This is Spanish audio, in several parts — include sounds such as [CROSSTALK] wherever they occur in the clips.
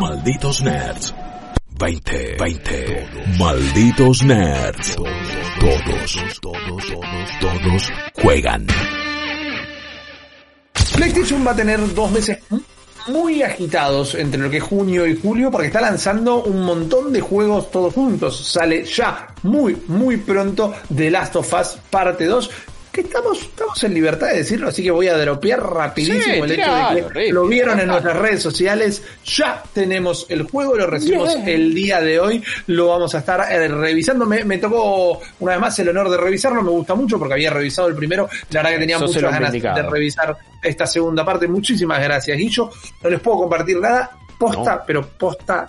Malditos Nerds. 20, 20. Malditos Nerds. Todos, todos, todos, todos juegan. PlayStation va a tener dos meses muy agitados entre lo que es junio y julio porque está lanzando un montón de juegos todos juntos. Sale ya muy, muy pronto The Last of Us parte 2 que estamos, estamos en libertad de decirlo, así que voy a dropear rapidísimo Sí, el hecho de que lo vieron en nuestras redes sociales. Ya tenemos el juego, lo recibimos el día de hoy, lo vamos a estar eh, revisando. Me, me tocó una vez más el honor de revisarlo, me gusta mucho porque había revisado el primero, la verdad que tenía Sos muchas ganas de revisar esta segunda parte. Muchísimas gracias, Guillo. No les puedo compartir nada, posta, No. pero posta.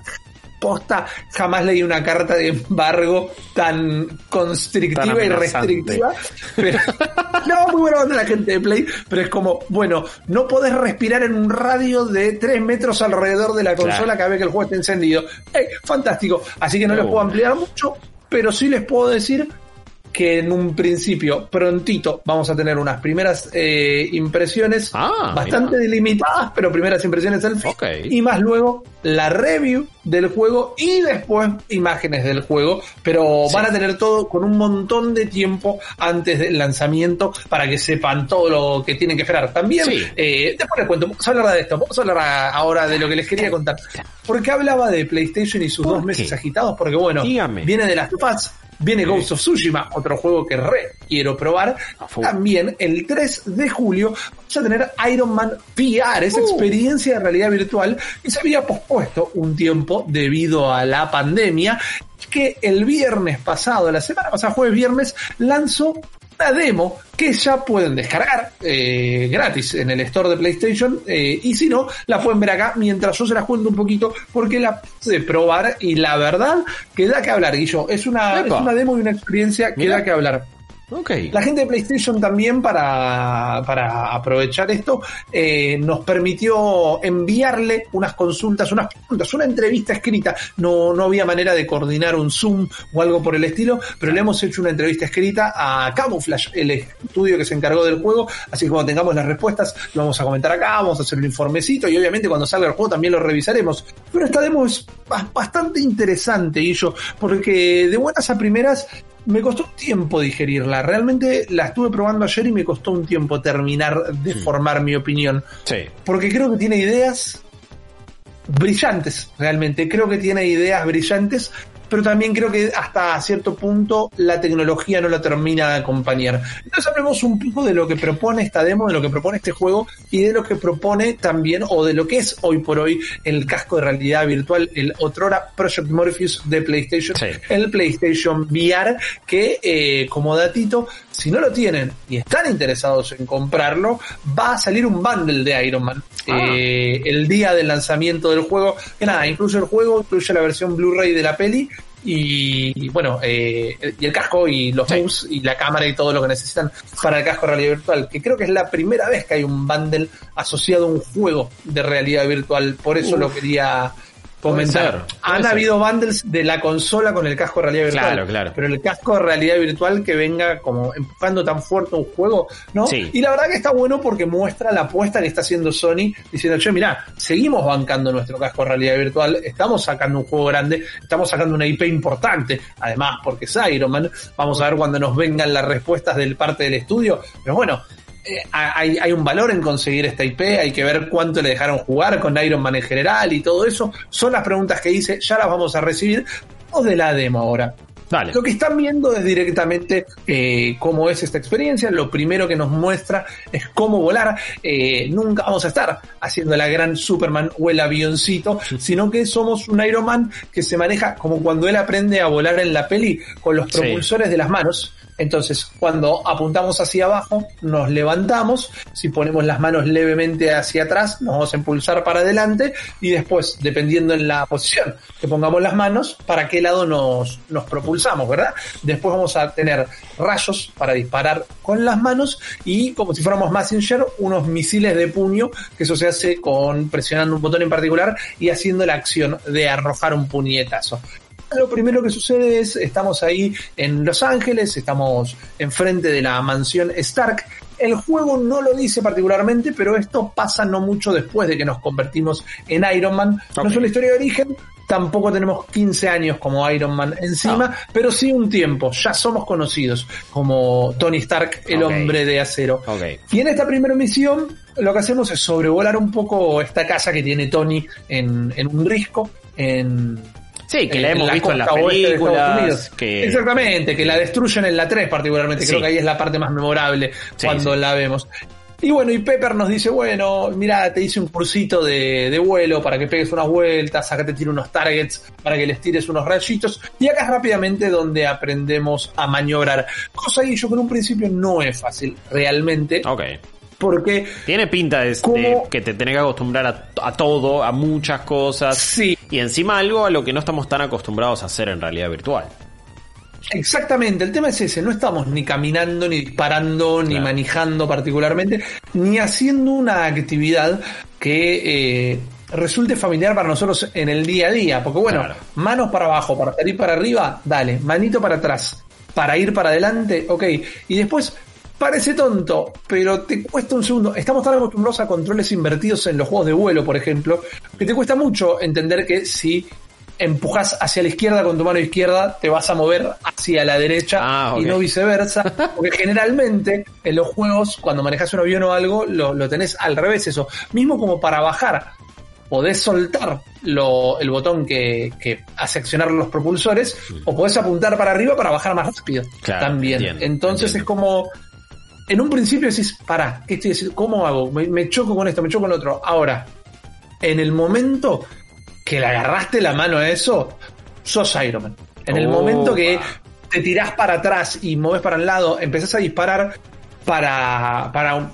Posta, jamás leí una carta de embargo tan constrictiva Tan y restrictiva. Pero, [LAUGHS] no, muy buena onda la gente de Play, pero es como, bueno, no podés respirar en un radio de 3 metros alrededor de la consola Claro. cada vez que el juego esté encendido. ¡Ey! fantástico. Así que no les puedo ampliar mucho, pero sí les puedo decir que en un principio, prontito, vamos a tener unas primeras eh, impresiones Ah, bastante mirá. delimitadas, pero primeras impresiones al fin. Y más luego la review del juego y después imágenes del juego, pero van a tener todo con un montón de tiempo antes del lanzamiento para que sepan todo lo que tienen que esperar. También, Sí. eh, después les cuento, vamos a hablar de esto, vamos a hablar ahora de lo que les quería contar. ¿Por qué hablaba de PlayStation y sus ¿Por dos meses agitados? Porque bueno, Dígame. viene de las Us, viene Ghost of Tsushima, otro juego que re quiero probar. A full. También el 3 de julio vamos a tener Iron Man VR, esa Uh. experiencia de realidad virtual que se había pospuesto un tiempo debido a la pandemia, que el viernes pasado, la semana pasada, jueves viernes, lanzó una demo que ya pueden descargar eh, gratis en el store de PlayStation eh, y si no, la pueden ver acá mientras yo se las cuento un poquito porque la pude probar y la verdad que da que hablar, Guillo. Es una, es una demo y una experiencia que Mira. da que hablar. Ok. La gente de PlayStation también para, para aprovechar esto eh, nos permitió enviarle unas consultas, unas preguntas, una entrevista escrita. No, no había manera de coordinar un Zoom o algo por el estilo, pero le hemos hecho una entrevista escrita a Camouflage, el estudio que se encargó del juego. Así que cuando tengamos las respuestas lo vamos a comentar acá, vamos a hacer un informecito y obviamente cuando salga el juego también lo revisaremos. Pero esta demo es ba- bastante interesante, y yo, porque de buenas a primeras me costó un tiempo digerirla. Realmente la estuve probando ayer y me costó un tiempo terminar de formar mi opinión. Sí. Porque creo que tiene ideas brillantes, realmente. Creo que tiene ideas brillantes, pero también creo que hasta cierto punto la tecnología no la termina de acompañar. Entonces hablemos un poco de lo que propone esta demo, de lo que propone este juego y de lo que propone también, o de lo que es hoy por hoy el casco de realidad virtual, el otrora Project Morpheus de PlayStation, Sí. el PlayStation VR, que eh, como datito, si no lo tienen y están interesados en comprarlo, va a salir un bundle de Iron Man. Ah. Eh, el día del lanzamiento del juego, que nada, incluye el juego, incluye la versión Blu-ray de la peli y, y, bueno, eh, y el casco y los Sí. y la cámara y todo lo que necesitan para el casco de realidad virtual, que creo que es la primera vez que hay un bundle asociado a un juego de realidad virtual, por eso Uf. lo quería comentar. Han ser. habido bundles de la consola con el casco de realidad virtual. Claro, claro. Pero el casco de realidad virtual que venga como empujando tan fuerte un juego, ¿no? Sí. Y la verdad que está bueno porque muestra la apuesta que está haciendo Sony diciendo, che, mirá, seguimos bancando nuestro casco de realidad virtual, estamos sacando un juego grande, estamos sacando una IP importante, además porque es Iron Man, vamos a ver cuando nos vengan las respuestas del parte del estudio, pero bueno, eh, hay, hay un valor en conseguir esta IP, hay que ver cuánto le dejaron jugar con Iron Man en general y todo eso. Son las preguntas que hice, ya las vamos a recibir. O de la demo ahora. Dale. Lo que están viendo es directamente eh, cómo es esta experiencia. Lo primero que nos muestra es cómo volar. Eh, nunca vamos a estar haciendo la gran Superman o el avioncito, sino que somos un Iron Man que se maneja como cuando él aprende a volar en la peli con los Sí. propulsores de las manos. Entonces, cuando apuntamos hacia abajo, nos levantamos. Si ponemos las manos levemente hacia atrás, nos vamos a impulsar para adelante. Y después, dependiendo en la posición que pongamos las manos, para qué lado nos, nos propulsamos, ¿verdad? Después vamos a tener rayos para disparar con las manos y, como si fuéramos Messenger, unos misiles de puño, que eso se hace con presionando un botón en particular y haciendo la acción de arrojar un puñetazo. Lo primero que sucede es, estamos ahí en Los Ángeles, estamos enfrente de la mansión Stark El juego no lo dice particularmente, pero esto pasa no mucho después de que nos convertimos en Iron Man. No es una historia de origen, tampoco tenemos 15 años como Iron Man encima, Ah. pero sí un tiempo. Ya somos conocidos como Tony Stark, el hombre de acero. Y en esta primera misión lo que hacemos es sobrevolar un poco esta casa que tiene Tony en, en un risco, en, Sí, que la hemos visto en las películas. Que... Exactamente, que la destruyen en la 3 particularmente, Sí. creo que ahí es la parte más memorable Sí, cuando sí. la vemos. Y bueno, y Pepper nos dice, bueno, mira, te hice un cursito de, de vuelo para que pegues unas vueltas, acá te tiro unos targets para que les tires unos rayitos, y acá es rápidamente donde aprendemos a maniobrar. Cosa que yo que en un principio no es fácil, realmente, Ok. Porque Tiene pinta de, que te tenés que acostumbrar a, a todo, a muchas cosas. sí, Y encima algo a lo que no estamos tan acostumbrados a hacer en realidad virtual. Exactamente, el tema es ese, no estamos ni caminando, ni disparando, ni Claro. manejando particularmente, ni haciendo una actividad que eh, resulte familiar para nosotros en el día a día, porque bueno, Claro. manos para abajo, para salir para arriba, dale, manito para atrás, para ir para adelante, ok, y después parece tonto, pero te cuesta un segundo, estamos tan acostumbrados a controles invertidos en los juegos de vuelo, por ejemplo, que te cuesta mucho entender que si empujas hacia la izquierda con tu mano izquierda, te vas a mover hacia la derecha Ah, y no viceversa. [LAUGHS] Porque generalmente en los juegos, cuando manejas un avión o algo, lo, lo tenés al revés eso. Mismo como para bajar, podés soltar lo- el botón que, que hace accionar los propulsores o podés apuntar para arriba para bajar más rápido. Claro, también. entiendo, Entonces entiendo. es como... En un principio decís, pará, ¿qué estoy haciendo? ¿Cómo hago? Me, me choco con esto, me choco con otro. Ahora, en el momento que le agarraste la mano a eso, sos Iron Man. En el Opa. momento que te tirás para atrás y moves para el lado, empezás a disparar para, para un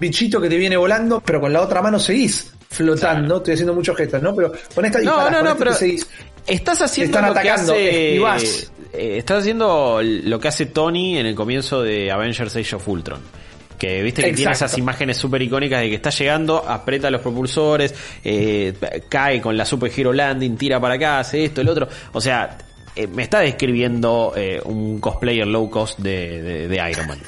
bichito que te viene volando, pero con la otra mano seguís flotando. Estoy haciendo muchos gestos, ¿no? Pero con esta No, disparás, no, con no, esta pero te seguís. Estás haciendo están lo que atacando, hace esquivás. eh, estás haciendo lo que hace Tony en el comienzo de Avengers Age of Ultron. Que viste que tiene esas imágenes súper icónicas de que está llegando, aprieta los propulsores, eh, cae con la Super Hero Landing, tira para acá, hace esto, el otro. O sea, eh, me está describiendo eh, un cosplayer low cost de, de- de Iron Man.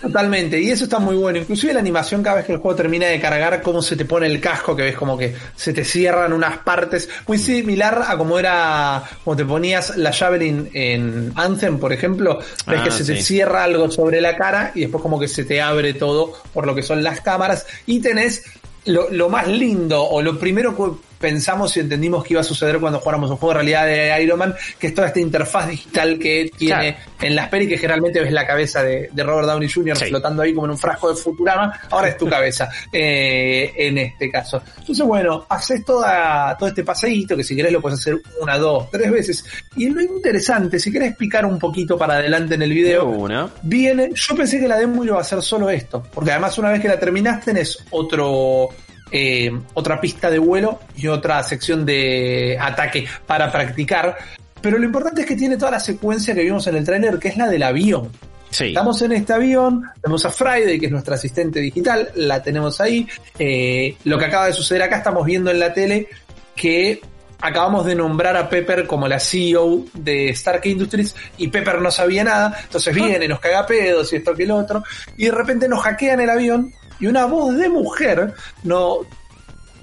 Totalmente, y eso está muy bueno. Inclusive la animación cada vez que el juego termina de cargar, cómo se te pone el casco, que ves como que se te cierran unas partes, muy similar a como era como te ponías la Javelin en Anthem, por ejemplo, ves Ah, que se te sí. cierra algo sobre la cara y después como que se te abre todo por lo que son las cámaras y tenés lo, lo más lindo o lo primero que pensamos y entendimos que iba a suceder cuando jugáramos un juego de realidad de Iron Man, que es toda esta interfaz digital que tiene Claro. en las pelis que generalmente ves la cabeza de, de Robert Downey Jr. Sí. flotando ahí como en un frasco de Futurama, ahora es tu cabeza [LAUGHS] eh, en este caso. Entonces, bueno, haces toda, todo este paseíto que si querés lo puedes hacer una, dos, tres veces. Y lo interesante, si querés picar un poquito para adelante en el video, Una. viene, yo pensé que la demo iba a ser solo esto, porque además una vez que la terminaste tenés otro eh, otra pista de vuelo y otra sección de ataque para practicar, pero lo importante es que tiene toda la secuencia que vimos en el tráiler, que es la del avión. Sí. Estamos en este avión, tenemos a Friday, que es nuestra asistente digital, la tenemos ahí. Eh, lo que acaba de suceder acá, estamos viendo en la tele que acabamos de nombrar a Pepper como la CEO de Stark Industries y Pepper no sabía nada, entonces viene, nos caga pedos y esto que el otro, y de repente nos hackean el avión y una voz de mujer no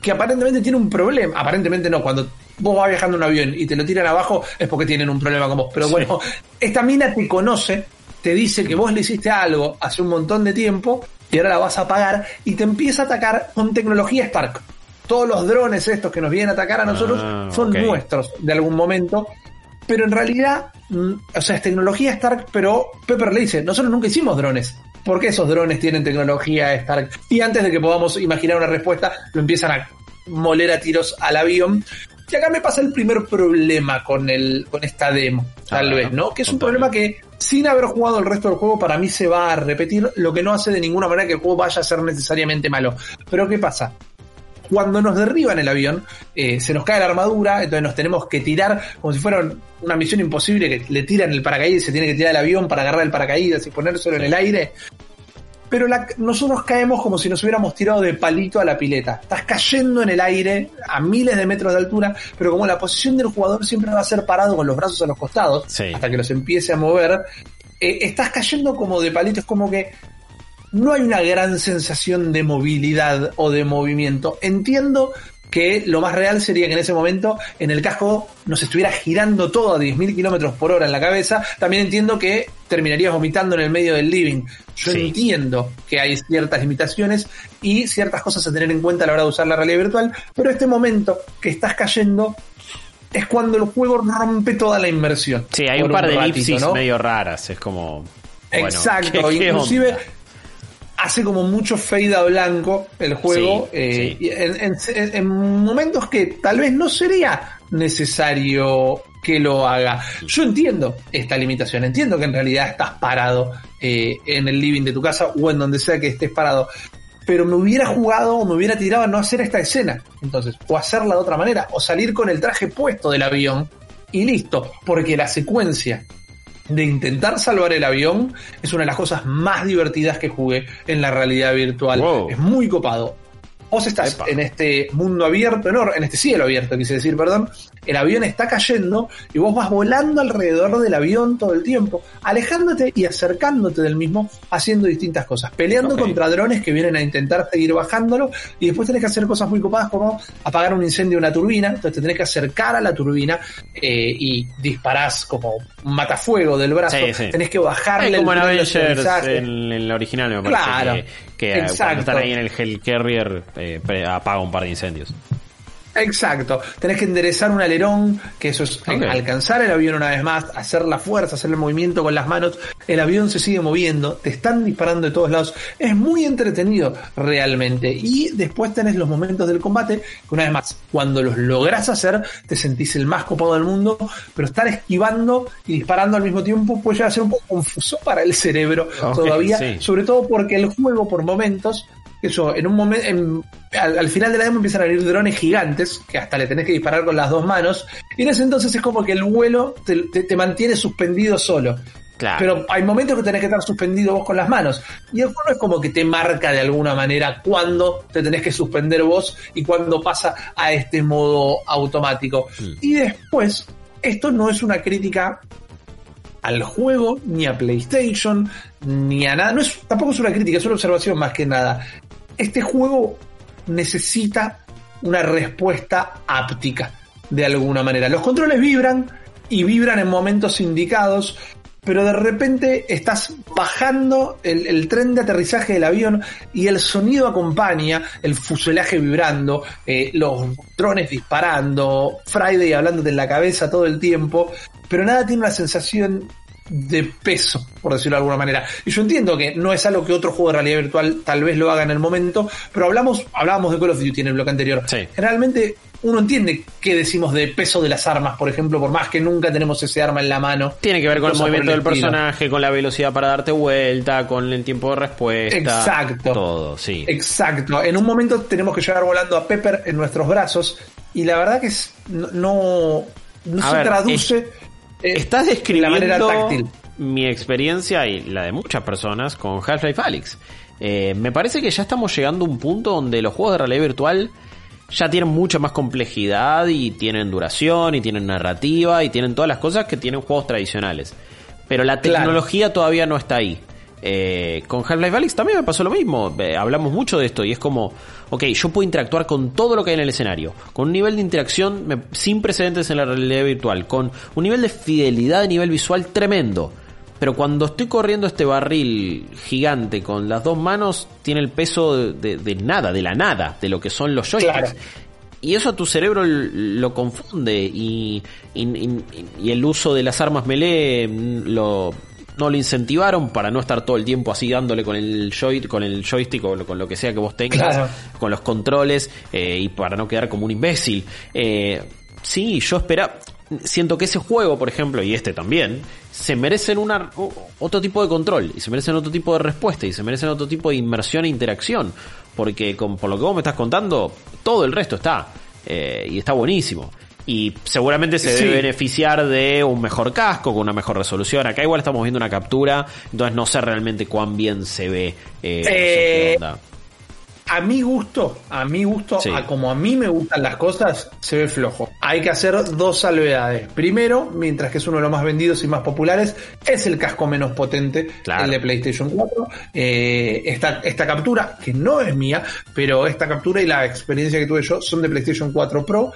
que aparentemente tiene un problema, aparentemente no, cuando vos vas viajando en un avión y te lo tiran abajo es porque tienen un problema con vos, pero Sí. bueno, esta mina te conoce, te dice que vos le hiciste algo hace un montón de tiempo y ahora la vas a pagar y te empieza a atacar con tecnología Stark. Todos los drones estos que nos vienen a atacar a nosotros Ah, son nuestros de algún momento. Pero en realidad, mm, o sea, es tecnología Stark, pero Pepper le dice, nosotros nunca hicimos drones. ¿Por qué esos drones tienen tecnología Stark? Y antes de que podamos imaginar una respuesta, lo empiezan a moler a tiros al avión. Y acá me pasa el primer problema con el, con esta demo, tal Ah, vez, ¿no? Que es un problema que, sin haber jugado el resto del juego, para mí se va a repetir, lo que no hace de ninguna manera que el juego vaya a ser necesariamente malo. Pero ¿qué pasa? Cuando nos derriban el avión, eh, se nos cae la armadura, entonces nos tenemos que tirar como si fuera una misión imposible que le tiran el paracaídas, se tiene que tirar el avión para agarrar el paracaídas y ponérselo en el aire. Pero la- nosotros caemos como si nos hubiéramos tirado de palito a la pileta. Estás cayendo en el aire a miles de metros de altura, pero como la posición del jugador siempre va a ser parado con los brazos a los costados, Sí. hasta que los empiece a mover, eh, estás cayendo como de palito, es como que no hay una gran sensación de movilidad o de movimiento. Entiendo que lo más real sería que en ese momento en el casco nos estuviera girando todo a 10.000 kilómetros por hora en la cabeza. También entiendo que terminarías vomitando en el medio del living. Yo Sí. entiendo que hay ciertas limitaciones y ciertas cosas a tener en cuenta a la hora de usar la realidad virtual, pero este momento que estás cayendo es cuando el juego rompe toda la inmersión. Sí, hay un par de ratito, elipsis ¿no? medio raras. Es como. bueno, Exacto, ¿qué- qué inclusive onda? hace como mucho fade a blanco el juego Sí, eh, sí. y en, en- en momentos que tal vez no sería necesario que lo haga. Yo entiendo esta limitación, entiendo que en realidad estás parado eh, en el living de tu casa o en donde sea que estés parado. Pero me hubiera jugado o me hubiera tirado a no hacer esta escena. Entonces, o hacerla de otra manera, o salir con el traje puesto del avión y listo. Porque la secuencia de intentar salvar el avión es una de las cosas más divertidas que jugué en la realidad virtual. Wow. Es muy copado. Vos estás Epa. en este mundo abierto, en, en este cielo abierto, quise decir, perdón. El avión está cayendo y vos vas volando alrededor del avión todo el tiempo, alejándote y acercándote del mismo, haciendo distintas cosas, peleando contra drones que vienen a intentar seguir bajándolo y después tenés que hacer cosas muy copadas como apagar un incendio de una turbina, entonces te tenés que acercar a la turbina eh, y disparás como un matafuego del brazo, Sí, sí. tenés que bajarle el como en Avengers, en, la original, me parece. Claro, que, que cuando están ahí en el Hellcarrier, eh, apaga un par de incendios. Exacto. Tenés que enderezar un alerón, que eso es Ok. alcanzar el avión una vez más, hacer la fuerza, hacer el movimiento con las manos. El avión se sigue moviendo, te están disparando de todos lados. Es muy entretenido realmente. Y después tenés los momentos del combate, que una vez más, cuando los lográs hacer, te sentís el más copado del mundo, pero estar esquivando y disparando al mismo tiempo puede llegar a ser un poco confuso para el cerebro todavía, sí. sobre todo porque el juego por momentos eso, en un momento, al, al final de la demo empiezan a venir drones gigantes, que hasta le tenés que disparar con las dos manos, y en ese entonces es como que el vuelo te, te- te mantiene suspendido solo. Claro. Pero hay momentos que tenés que estar suspendido vos con las manos. Y el juego es como que te marca de alguna manera cuándo te tenés que suspender vos y cuándo pasa a este modo automático. Mm. Y después, esto no es una crítica al juego, ni a PlayStation, ni a nada. No es, tampoco es una crítica, es una observación más que nada. Este juego necesita una respuesta áptica, de alguna manera. Los controles vibran y vibran en momentos indicados, pero de repente estás bajando el, tren de aterrizaje del avión y el sonido acompaña, el fuselaje vibrando, eh, los drones disparando, Friday hablándote en la cabeza todo el tiempo, pero nada tiene una sensación de peso, por decirlo de alguna manera. Y yo entiendo que no es algo que otro juego de realidad virtual tal vez lo haga en el momento, pero hablamos, hablábamos de Call of Duty en el bloque anterior. Sí. Generalmente uno entiende qué decimos de peso de las armas, por ejemplo, por más que nunca tenemos ese arma en la mano. Tiene que ver con el movimiento del personaje, con la velocidad para darte vuelta, con el tiempo de respuesta. Exacto. Todo, sí. Exacto. En un momento tenemos que llegar volando a Pepper en nuestros brazos y la verdad que es, no, no, se ver, traduce Estás de la describiendo manera táctil. mi experiencia y la de muchas personas con Half-Life Alyx. Eh, me parece que ya estamos llegando a un punto donde los juegos de realidad virtual ya tienen mucha más complejidad y tienen duración y tienen narrativa y tienen todas las cosas que tienen juegos tradicionales. Pero la Claro. tecnología todavía no está ahí. Eh, con Half-Life Alyx también me pasó lo mismo. Eh, hablamos mucho de esto y es como, ok, yo puedo interactuar con todo lo que hay en el escenario, con un nivel de interacción me- sin precedentes en la realidad virtual, con un nivel de fidelidad a nivel visual tremendo. Pero cuando estoy corriendo este barril gigante con las dos manos, tiene el peso de, de- de nada, de la nada, de lo que son los joysticks. Claro. Y eso a tu cerebro lo confunde y, y- y- y el uso de las armas melee lo, no lo incentivaron para no estar todo el tiempo así dándole con el, joy, con el joystick o con lo que sea que vos tengas, Claro. con los controles eh, y para no quedar como un imbécil. Eh, sí, yo espera, siento que ese juego, por ejemplo, y este también, se merecen una, otro tipo de control, y se merecen otro tipo de respuesta, y se merecen otro tipo de inmersión e interacción, porque con, por lo que vos me estás contando, todo el resto está, eh, y está buenísimo. Y seguramente se Sí. debe beneficiar de un mejor casco, con una mejor resolución. Acá igual estamos viendo una captura, entonces no sé realmente cuán bien se ve. eh, no sé qué Eh, onda. a mi gusto, a mi gusto, Sí. a como a mí me gustan las cosas, se ve flojo. hay que hacer dos salvedades. Primero, mientras que es uno de los más vendidos y más populares, es el casco menos potente, Claro. el de PlayStation 4. Eh, esta, esta captura, que no es mía, pero esta captura y la experiencia que tuve yo son de PlayStation 4 Pro.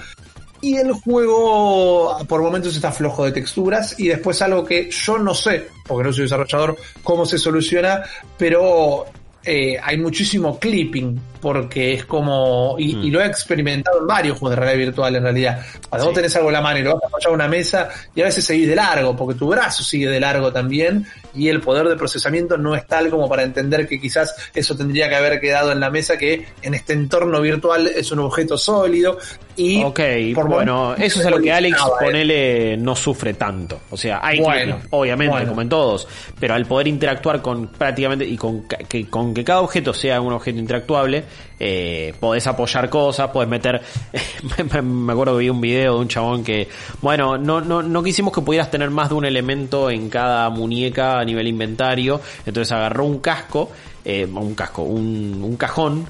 Y el juego por momentos está flojo de texturas y después algo que yo no sé, porque no soy desarrollador, cómo se soluciona, pero eh, hay muchísimo clipping porque es como, y, y lo he experimentado en varios juegos de realidad virtual en realidad. Cuando vos tenés algo en la mano y lo vas a apoyar a una mesa y a veces seguís de largo, porque tu brazo sigue de largo también y el poder de procesamiento no es tal como para entender que quizás eso tendría que haber quedado en la mesa que en este entorno virtual es un objeto sólido y Ok, por bueno, eso es a lo que Alex, ¿eh? ponele, no sufre tanto. O sea, hay Bueno, clipping, obviamente, bueno. como en todos, pero al poder interactuar con prácticamente, y con que, con que cada objeto sea un objeto interactuable, eh, podés apoyar cosas, podés meter, [LAUGHS] me- acuerdo que vi un video de un chabón que, bueno, no, no, no quisimos que pudieras tener más de un elemento en cada muñeca a nivel inventario, entonces agarró un casco, eh, un casco, un cajón,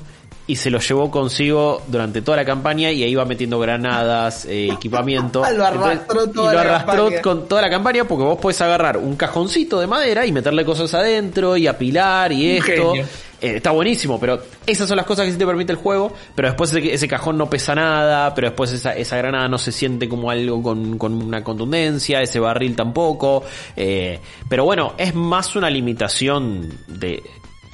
y se lo llevó consigo durante toda la campaña y ahí iba metiendo granadas, eh, [LAUGHS] equipamiento. Lo arrastró toda y lo arrastró con toda la campaña porque vos podés agarrar un cajoncito de madera y meterle cosas adentro y apilar y Un esto. Eh, está buenísimo, pero esas son las cosas que sí te permite el juego, pero después ese, ese cajón no pesa nada, pero después esa, esa granada no se siente como algo con, con una contundencia, ese barril tampoco. eh, pero bueno, es más una limitación de,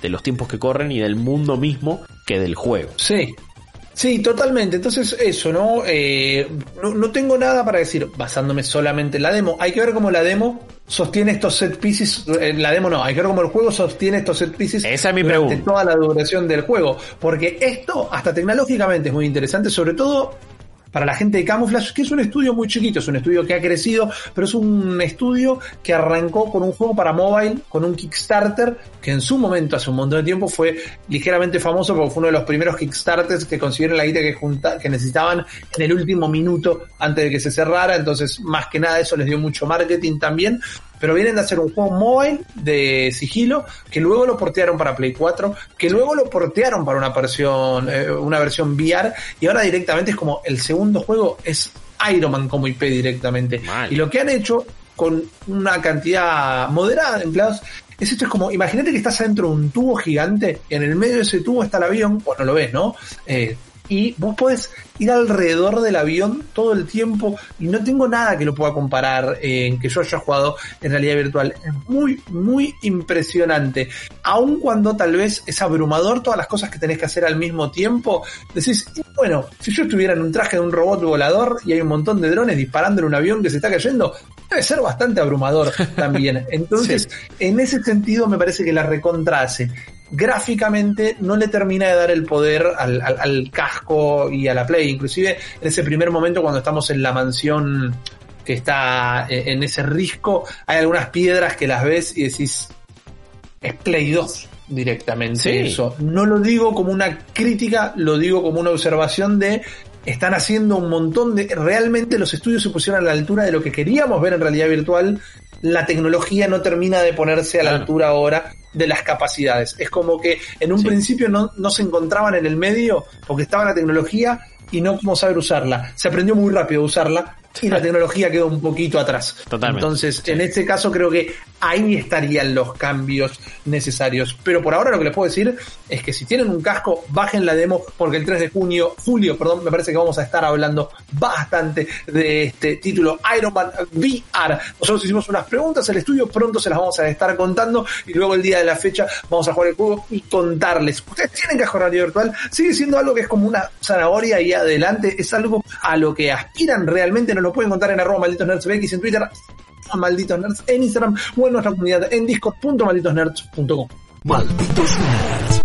de los tiempos que corren y del mundo mismo que del juego. Sí. Sí, totalmente. Entonces, eso, ¿no? Eh, no, no tengo nada para decir basándome solamente en la demo. Hay que ver cómo la demo sostiene estos set pieces. En la demo no, hay que ver cómo el juego sostiene estos set pieces Esa es mi durante pregunta. toda la duración del juego. Porque esto, hasta tecnológicamente, es muy interesante, sobre todo para la gente de Camouflage, que es un estudio muy chiquito, es un estudio que ha crecido, pero es un estudio que arrancó con un juego para mobile, con un Kickstarter, que en su momento, hace un montón de tiempo, fue ligeramente famoso porque fue uno de los primeros Kickstarters que consiguieron la guita que, junta, que necesitaban en el último minuto antes de que se cerrara, entonces más que nada eso les dio mucho marketing también, pero vienen de hacer un juego mobile de sigilo que luego lo portearon para Play 4, que luego lo portearon para una versión, eh, una versión VR y ahora directamente es como el segundo juego es Iron Man como IP directamente. Mal. Y lo que han hecho con una cantidad moderada de empleados es esto es como, imagínate que estás adentro de un tubo gigante, y en el medio de ese tubo está el avión, bueno, lo ves, ¿no? Eh, y vos podés ir alrededor del avión todo el tiempo y no tengo nada que lo pueda comparar eh, en que yo haya jugado en realidad virtual. Es muy, muy impresionante. Aun cuando tal vez es abrumador todas las cosas que tenés que hacer al mismo tiempo, decís, bueno, si yo estuviera en un traje de un robot volador y hay un montón de drones disparando en un avión que se está cayendo, debe ser bastante abrumador también. [LAUGHS] Entonces, en ese sentido me parece que la recontra hace gráficamente no le termina de dar el poder al, al- al casco y a la Play. Inclusive en ese primer momento cuando estamos en la mansión que está eh, en ese risco, hay algunas piedras que las ves y decís, es Play 2 directamente Sí. eso. No lo digo como una crítica, lo digo como una observación de están haciendo un montón de realmente los estudios se pusieron a la altura de lo que queríamos ver en realidad virtual. La tecnología no termina de ponerse a la altura ahora de las capacidades. Es como que en un Sí. principio no, no se encontraban en el medio porque estaba la tecnología y no cómo saber usarla. Se aprendió muy rápido a usarla y la tecnología quedó un poquito atrás. Totalmente. Entonces, en este caso creo que ahí estarían los cambios necesarios. Pero por ahora lo que les puedo decir es que si tienen un casco, bajen la demo porque el 3 de junio, julio, perdón, me parece que vamos a estar hablando bastante de este título Iron Man VR. Nosotros hicimos unas preguntas al estudio, pronto se las vamos a estar contando y luego el día de la fecha vamos a jugar el juego y contarles. Ustedes tienen casco realidad virtual, sigue siendo algo que es como una zanahoria y adelante, es algo a lo que aspiran realmente, lo pueden contar en arroba malditos nerds BX en Twitter, a malditos nerds en Instagram o en nuestra comunidad en discord.malditosnerds.com. Malditos nerds.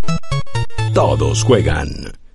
Todos juegan.